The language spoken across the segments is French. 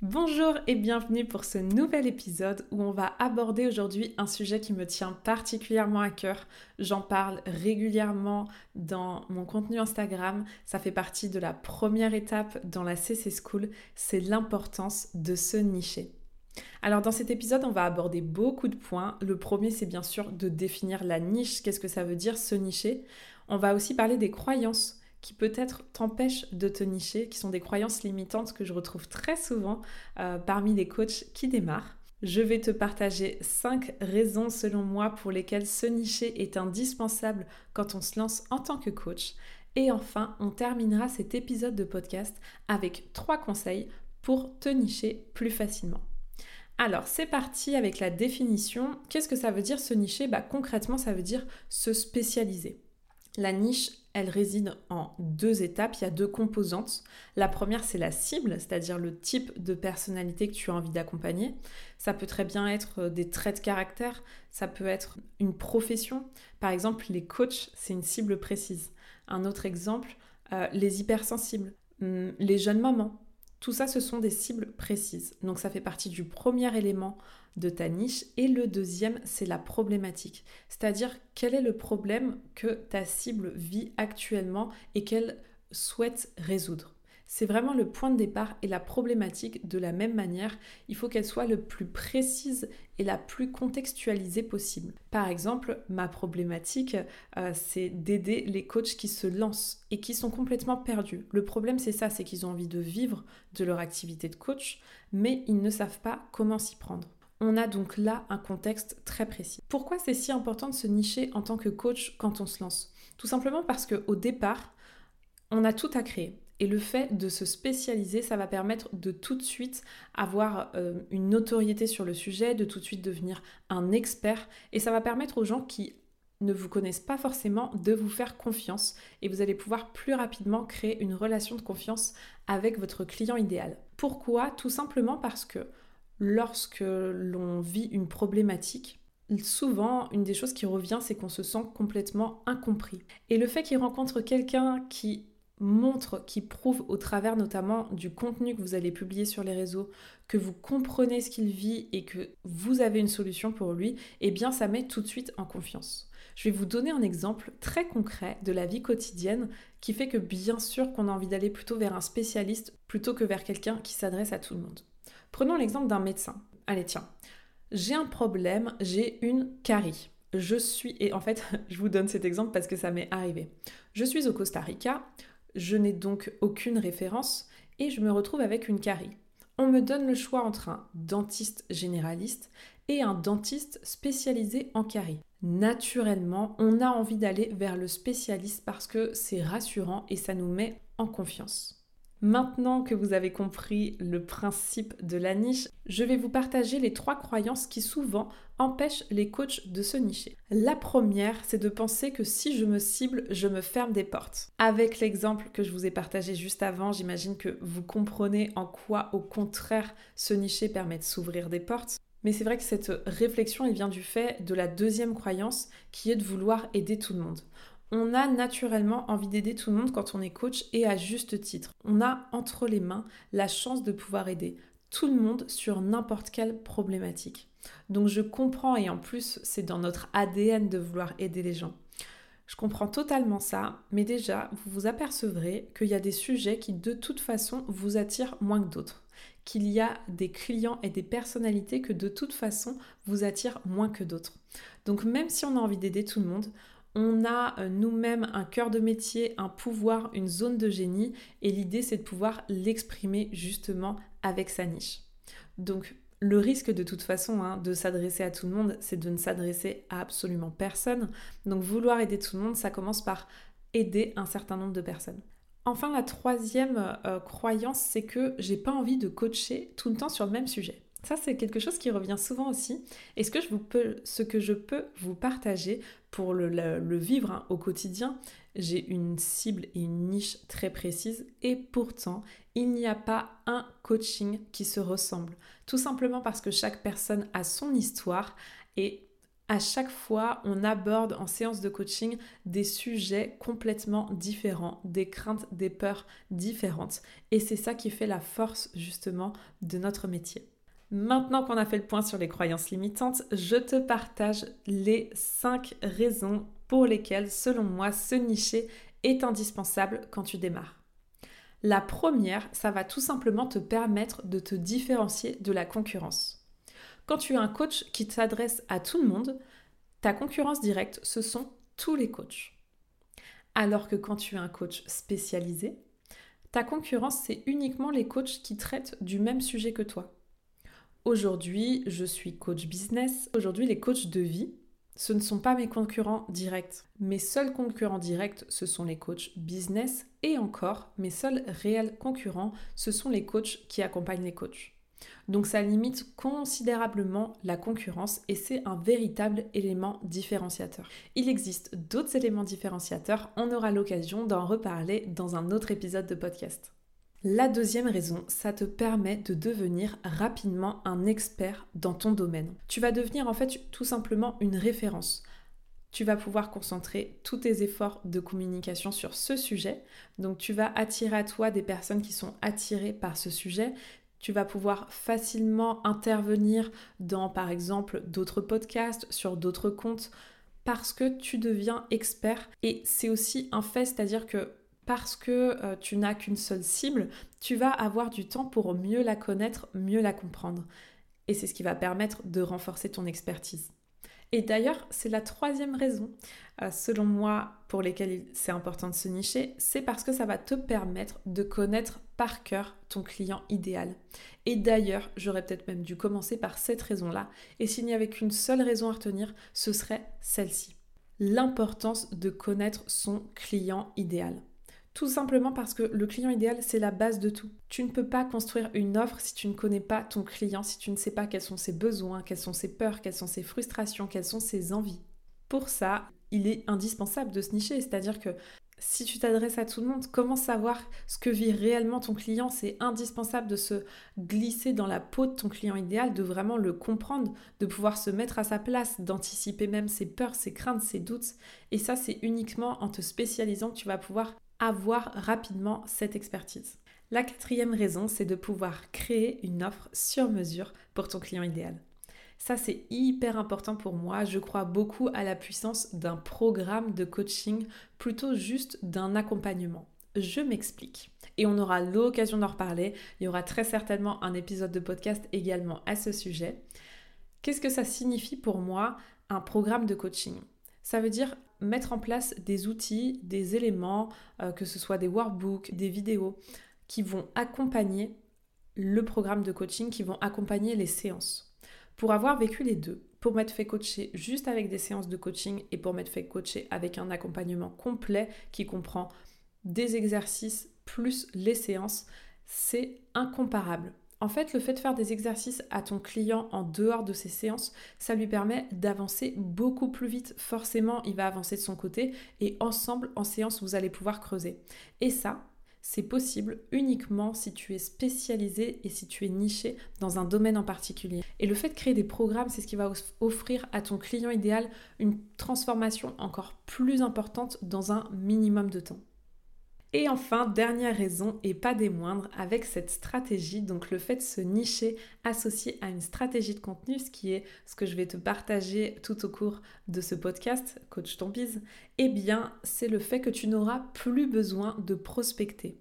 Bonjour et bienvenue pour ce nouvel épisode où on va aborder aujourd'hui un sujet qui me tient particulièrement à cœur. J'en parle régulièrement dans mon contenu Instagram. Ça fait partie de la première étape dans la CC School, c'est l'importance de se nicher. Alors dans cet épisode, on va aborder beaucoup de points. Le premier, c'est bien sûr de définir la niche. Qu'est-ce que ça veut dire se nicher? On va aussi parler des croyances qui peut-être t'empêchent de te nicher, qui sont des croyances limitantes que je retrouve très souvent euh, parmi les coachs qui démarrent. Je vais te partager 5 raisons selon moi pour lesquelles se nicher est indispensable quand on se lance en tant que coach. Et enfin, on terminera cet épisode de podcast avec 3 conseils pour te nicher plus facilement. Alors, c'est parti avec la définition. Qu'est-ce que ça veut dire se nicher? Bah, Concrètement, ça veut dire se spécialiser. La niche, elle réside en deux étapes, il y a deux composantes. La première, c'est la cible, c'est-à-dire le type de personnalité que tu as envie d'accompagner. Ça peut très bien être euh, des traits de caractère, ça peut être une profession. Par exemple, les coachs, c'est une cible précise. Un autre exemple, euh, les hypersensibles, hum, les jeunes mamans. Tout ça, ce sont des cibles précises. Donc ça fait partie du premier élément de ta niche. Et le deuxième, c'est la problématique. C'est-à-dire quel est le problème que ta cible vit actuellement et qu'elle souhaite résoudre? C'est vraiment le point de départ et la problématique de la même manière, il faut qu'elle soit le plus précise et la plus contextualisée possible. Par exemple, ma problématique, euh, c'est d'aider les coachs qui se lancent et qui sont complètement perdus. Le problème, c'est ça, c'est qu'ils ont envie de vivre de leur activité de coach, mais ils ne savent pas comment s'y prendre. On a donc là un contexte très précis. Pourquoi c'est si important de se nicher en tant que coach quand on se lance? Tout simplement parce qu'au départ, on a tout à créer. Et le fait de se spécialiser, ça va permettre de tout de suite avoir euh, une notoriété sur le sujet, de tout de suite devenir un expert. Et ça va permettre aux gens qui ne vous connaissent pas forcément de vous faire confiance et vous allez pouvoir plus rapidement créer une relation de confiance avec votre client idéal. Pourquoi? Tout simplement parce que lorsque l'on vit une problématique, souvent, une des choses qui revient, c'est qu'on se sent complètement incompris. Et le fait qu'il rencontre quelqu'un qui montre, qui prouve au travers notamment du contenu que vous allez publier sur les réseaux, que vous comprenez ce qu'il vit et que vous avez une solution pour lui, eh bien ça met tout de suite en confiance. Je vais vous donner un exemple très concret de la vie quotidienne qui fait que bien sûr qu'on a envie d'aller plutôt vers un spécialiste plutôt que vers quelqu'un qui s'adresse à tout le monde. Prenons l'exemple d'un médecin. Allez, tiens, j'ai un problème, j'ai une carie. Je suis, et en fait, je vous donne cet exemple parce que ça m'est arrivé. Je suis au Costa Rica, je n'ai donc aucune référence et je me retrouve avec une carie. On me donne le choix entre un dentiste généraliste et un dentiste spécialisé en carie. Naturellement, on a envie d'aller vers le spécialiste parce que c'est rassurant et ça nous met en confiance. Maintenant que vous avez compris le principe de la niche, je vais vous partager les trois croyances qui souvent empêchent les coachs de se nicher. La première, c'est de penser que si je me cible, je me ferme des portes. Avec l'exemple que je vous ai partagé juste avant, j'imagine que vous comprenez en quoi, au contraire, se nicher permet de s'ouvrir des portes. Mais c'est vrai que cette réflexion, elle vient du fait de la deuxième croyance qui est de vouloir aider tout le monde. On a naturellement envie d'aider tout le monde quand on est coach et à juste titre. On a entre les mains la chance de pouvoir aider tout le monde sur n'importe quelle problématique. Donc je comprends et en plus c'est dans notre ADN de vouloir aider les gens. Je comprends totalement ça, mais déjà vous vous apercevrez qu'il y a des sujets qui de toute façon vous attirent moins que d'autres qu'il y a des clients et des personnalités que de toute façon vous attirent moins que d'autres. Donc même si on a envie d'aider tout le monde, on a euh, nous-mêmes un cœur de métier, un pouvoir, une zone de génie, et l'idée c'est de pouvoir l'exprimer justement avec sa niche. Donc le risque de toute façon hein, de s'adresser à tout le monde, c'est de ne s'adresser à absolument personne. Donc vouloir aider tout le monde, ça commence par aider un certain nombre de personnes. Enfin, la troisième euh, croyance, c'est que j'ai pas envie de coacher tout le temps sur le même sujet. Ça, c'est quelque chose qui revient souvent aussi. Et ce que je, peux, vous partager pour le, vivre hein, au quotidien, j'ai une cible et une niche très précise. Et pourtant, il n'y a pas un coaching qui se ressemble. Tout simplement parce que chaque personne a son histoire et à chaque fois, on aborde en séance de coaching des sujets complètement différents, des craintes, des peurs différentes. Et c'est ça qui fait la force justement de notre métier. Maintenant qu'on a fait le point sur les croyances limitantes, je te partage les 5 raisons pour lesquelles, selon moi, ce nicher est indispensable quand tu démarres. La première, ça va tout simplement te permettre de te différencier de la concurrence. Quand tu as un coach qui s'adresse à tout le monde, ta concurrence directe, ce sont tous les coachs. Alors que quand tu as un coach spécialisé, ta concurrence, c'est uniquement les coachs qui traitent du même sujet que toi. Aujourd'hui, je suis coach business. Aujourd'hui, les coachs de vie, ce ne sont pas mes concurrents directs. Mes seuls concurrents directs, ce sont les coachs business. Et encore, mes seuls réels concurrents, ce sont les coachs qui accompagnent les coachs. Donc ça limite considérablement la concurrence et c'est un véritable élément différenciateur. Il existe d'autres éléments différenciateurs, on aura l'occasion d'en reparler dans un autre épisode de podcast. La deuxième raison, ça te permet de devenir rapidement un expert dans ton domaine. Tu vas devenir en fait tout simplement une référence. Tu vas pouvoir concentrer tous tes efforts de communication sur ce sujet. Donc tu vas attirer à toi des personnes qui sont attirées par ce sujet. Tu vas pouvoir facilement intervenir dans par exemple d'autres podcasts, sur d'autres comptes parce que tu deviens expert et c'est aussi un fait, c'est-à-dire que parce que euh, tu n'as qu'une seule cible, tu vas avoir du temps pour mieux la connaître, mieux la comprendre. Et c'est ce qui va permettre de renforcer ton expertise. Et d'ailleurs, c'est la troisième raison, euh, selon moi, pour lesquelles c'est important de se nicher, c'est parce que ça va te permettre de connaître par cœur ton client idéal. Et d'ailleurs, j'aurais peut-être même dû commencer par cette raison-là, et s'il n'y avait qu'une seule raison à retenir, ce serait celle-ci. L'importance de connaître son client idéal. Tout simplement parce que le client idéal, c'est la base de tout. Tu ne peux pas construire une offre si tu ne connais pas ton client, si tu ne sais pas quels sont ses besoins, quelles sont ses peurs, quelles sont ses frustrations, quelles sont ses envies. Pour ça, il est indispensable de se nicher, c'est-à-dire que si tu t'adresses à tout le monde, comment savoir ce que vit réellement ton client? C'est indispensable de se glisser dans la peau de ton client idéal, de vraiment le comprendre, de pouvoir se mettre à sa place, d'anticiper même ses peurs, ses craintes, ses doutes. Et ça, c'est uniquement en te spécialisant que tu vas pouvoir avoir rapidement cette expertise. La quatrième raison, c'est de pouvoir créer une offre sur mesure pour ton client idéal. Ça, c'est hyper important pour moi. Je crois beaucoup à la puissance d'un programme de coaching plutôt juste d'un accompagnement. Je m'explique. Et on aura l'occasion d'en reparler. Il y aura très certainement un épisode de podcast également à ce sujet. Qu'est-ce que ça signifie pour moi un programme de coaching? Ça veut dire mettre en place des outils, des éléments, euh, que ce soit des workbooks, des vidéos, qui vont accompagner le programme de coaching, qui vont accompagner les séances. Pour avoir vécu les deux, pour m'être fait coacher juste avec des séances de coaching et pour m'être fait coacher avec un accompagnement complet qui comprend des exercices plus les séances, c'est incomparable. En fait, le fait de faire des exercices à ton client en dehors de ses séances, ça lui permet d'avancer beaucoup plus vite. Forcément, il va avancer de son côté et ensemble, en séance, vous allez pouvoir creuser. Et ça, c'est possible uniquement si tu es spécialisé et si tu es niché dans un domaine en particulier. Et le fait de créer des programmes, c'est ce qui va offrir à ton client idéal une transformation encore plus importante dans un minimum de temps. Et enfin, dernière raison, et pas des moindres, avec cette stratégie, donc le fait de se nicher associé à une stratégie de contenu, ce qui est ce que je vais te partager tout au cours de ce podcast, Coach ton eh bien, c'est le fait que tu n'auras plus besoin de prospecter.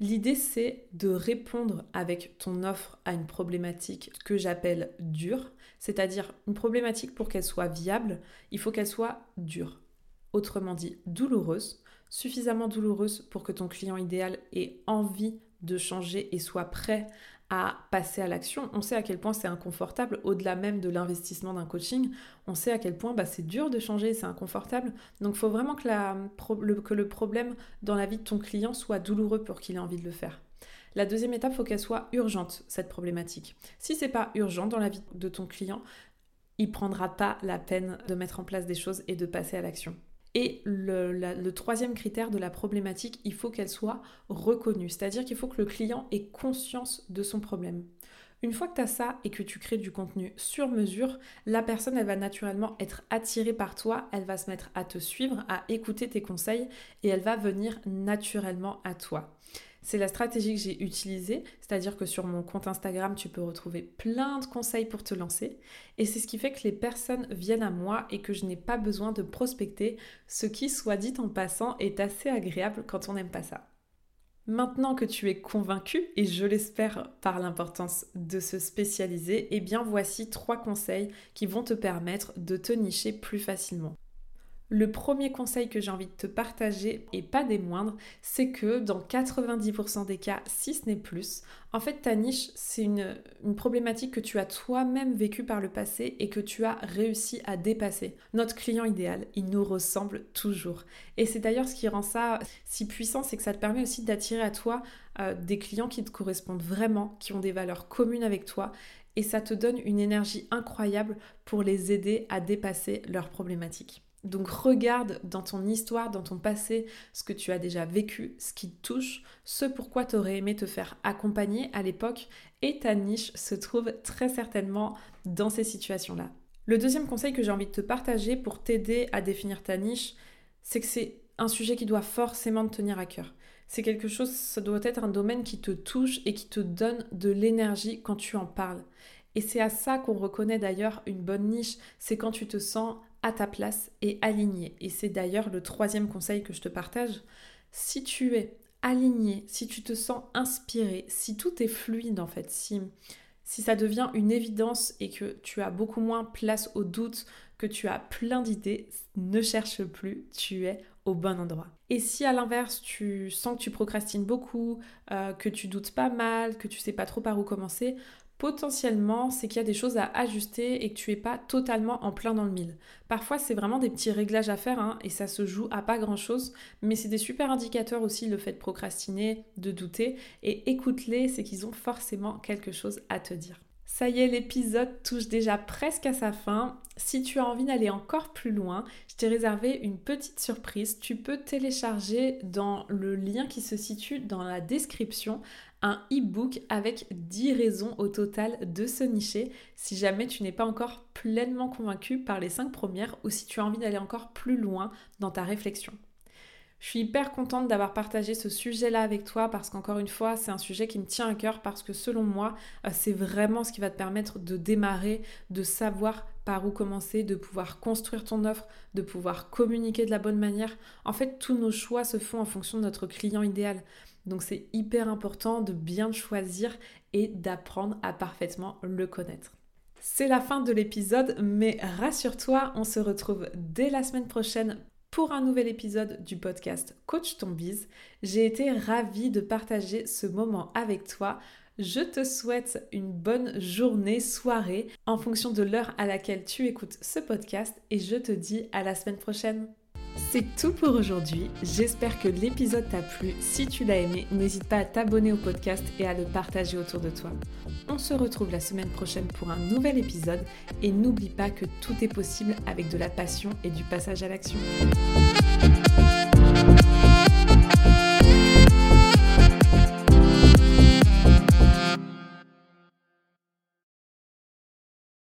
L'idée, c'est de répondre avec ton offre à une problématique que j'appelle dure, c'est-à-dire une problématique pour qu'elle soit viable, il faut qu'elle soit dure. Autrement dit, douloureuse suffisamment douloureuse pour que ton client idéal ait envie de changer et soit prêt à passer à l'action. On sait à quel point c'est inconfortable, au-delà même de l'investissement d'un coaching, on sait à quel point bah, c'est dur de changer, c'est inconfortable. Donc il faut vraiment que, le, problème dans la vie de ton client soit douloureux pour qu'il ait envie de le faire. La deuxième étape, il faut qu'elle soit urgente, cette problématique. Si c'est pas urgent dans la vie de ton client, il prendra pas la peine de mettre en place des choses et de passer à l'action. Et le, troisième critère de la problématique, il faut qu'elle soit reconnue, c'est-à-dire qu'il faut que le client ait conscience de son problème. Une fois que tu as ça et que tu crées du contenu sur mesure, la personne, elle va naturellement être attirée par toi, elle va se mettre à te suivre, à écouter tes conseils et elle va venir naturellement à toi. C'est la stratégie que j'ai utilisée, c'est-à-dire que sur mon compte Instagram, tu peux retrouver plein de conseils pour te lancer. Et c'est ce qui fait que les personnes viennent à moi et que je n'ai pas besoin de prospecter, ce qui, soit dit en passant, est assez agréable quand on n'aime pas ça. Maintenant que tu es convaincu, et je l'espère par l'importance de se spécialiser, eh bien voici trois conseils qui vont te permettre de te nicher plus facilement. Le premier conseil que j'ai envie de te partager, et pas des moindres, c'est que dans 90% des cas, si ce n'est plus, en fait ta niche, c'est une, problématique que tu as toi-même vécue par le passé et que tu as réussi à dépasser. Notre client idéal, il nous ressemble toujours. Et c'est d'ailleurs ce qui rend ça si puissant, c'est que ça te permet aussi d'attirer à toi euh, des clients qui te correspondent vraiment, qui ont des valeurs communes avec toi et ça te donne une énergie incroyable pour les aider à dépasser leurs problématiques. Donc regarde dans ton histoire, dans ton passé, ce que tu as déjà vécu, ce qui te touche, ce pourquoi tu aurais aimé te faire accompagner à l'époque, et ta niche se trouve très certainement dans ces situations-là. Le deuxième conseil que j'ai envie de te partager pour t'aider à définir ta niche, c'est que c'est un sujet qui doit forcément te tenir à cœur. C'est quelque chose, ça doit être un domaine qui te touche et qui te donne de l'énergie quand tu en parles. Et c'est à ça qu'on reconnaît d'ailleurs une bonne niche, c'est quand tu te sens ta place et aligné. Et c'est d'ailleurs le troisième conseil que je te partage. Si tu es aligné, si tu te sens inspiré, si tout est fluide en fait, si, si ça devient une évidence et que tu as beaucoup moins place au doute, que tu as plein d'idées, ne cherche plus, tu es au bon endroit. Et si à l'inverse tu sens que tu procrastines beaucoup, euh, que tu doutes pas mal, que tu sais pas trop par où commencer, potentiellement, c'est qu'il y a des choses à ajuster et que tu es pas totalement en plein dans le mille. Parfois, c'est vraiment des petits réglages à faire hein, et ça se joue à pas grand chose, mais c'est des super indicateurs aussi le fait de procrastiner, de douter et écoute-les, c'est qu'ils ont forcément quelque chose à te dire. Ça y est, l'épisode touche déjà presque à sa fin. Si tu as envie d'aller encore plus loin, je t'ai réservé une petite surprise. Tu peux télécharger dans le lien qui se situe dans la description un e-book avec 10 raisons au total de se nicher si jamais tu n'es pas encore pleinement convaincu par les 5 premières ou si tu as envie d'aller encore plus loin dans ta réflexion. Je suis hyper contente d'avoir partagé ce sujet-là avec toi parce qu'encore une fois, c'est un sujet qui me tient à cœur parce que selon moi, euh, c'est vraiment ce qui va te permettre de démarrer, de savoir par où commencer, de pouvoir construire ton offre, de pouvoir communiquer de la bonne manière. En fait, tous nos choix se font en fonction de notre client idéal. Donc c'est hyper important de bien choisir et d'apprendre à parfaitement le connaître. C'est la fin de l'épisode, mais rassure-toi, on se retrouve dès la semaine prochaine pour un nouvel épisode du podcast Coach ton bise. J'ai été ravie de partager ce moment avec toi. Je te souhaite une bonne journée, soirée, en fonction de l'heure à laquelle tu écoutes ce podcast et je te dis à la semaine prochaine. C'est tout pour aujourd'hui. J'espère que l'épisode t'a plu. Si tu l'as aimé, n'hésite pas à t'abonner au podcast et à le partager autour de toi. On se retrouve la semaine prochaine pour un nouvel épisode et n'oublie pas que tout est possible avec de la passion et du passage à l'action.